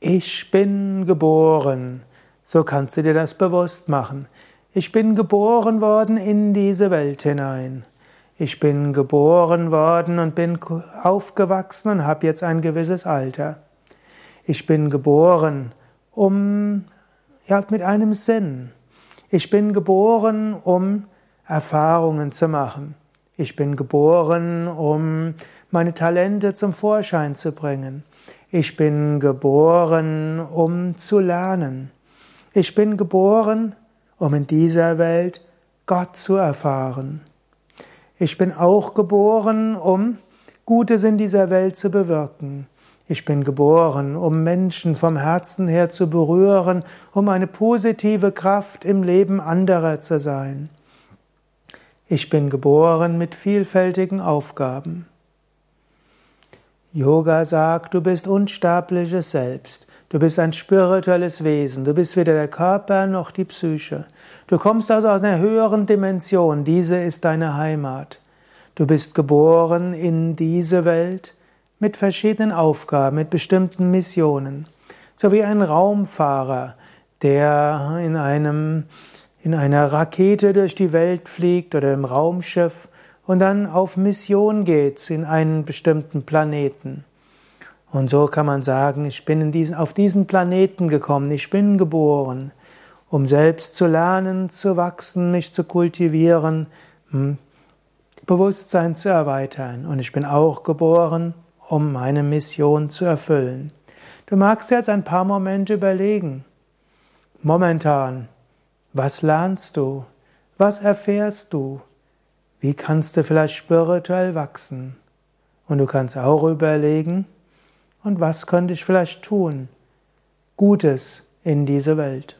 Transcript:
Ich bin geboren. So kannst du dir das bewusst machen. Ich bin geboren worden in diese Welt hinein. Ich bin geboren worden und bin aufgewachsen und habe jetzt ein gewisses Alter. Ich bin geboren, um ja mit einem Sinn. Ich bin geboren, um Erfahrungen zu machen. Ich bin geboren, um meine Talente zum Vorschein zu bringen. Ich bin geboren, um zu lernen. Ich bin geboren, um in dieser Welt Gott zu erfahren. Ich bin auch geboren, um Gutes in dieser Welt zu bewirken. Ich bin geboren, um Menschen vom Herzen her zu berühren, um eine positive Kraft im Leben anderer zu sein. Ich bin geboren mit vielfältigen Aufgaben. Yoga sagt, du bist unsterbliches Selbst. Du bist ein spirituelles Wesen. Du bist weder der Körper noch die Psyche. Du kommst also aus einer höheren Dimension. Diese ist deine Heimat. Du bist geboren in diese Welt mit verschiedenen Aufgaben, mit bestimmten Missionen. So wie ein Raumfahrer, der in einem, in einer Rakete durch die Welt fliegt oder im Raumschiff und dann auf Mission geht in einen bestimmten Planeten. Und so kann man sagen, ich bin diesen, auf diesen Planeten gekommen, ich bin geboren, um selbst zu lernen, zu wachsen, mich zu kultivieren, hm, Bewusstsein zu erweitern. Und ich bin auch geboren, um meine Mission zu erfüllen. Du magst jetzt ein paar Momente überlegen. Momentan, was lernst du? Was erfährst du? Wie kannst du vielleicht spirituell wachsen? Und du kannst auch überlegen, und was könnte ich vielleicht tun? Gutes in diese Welt.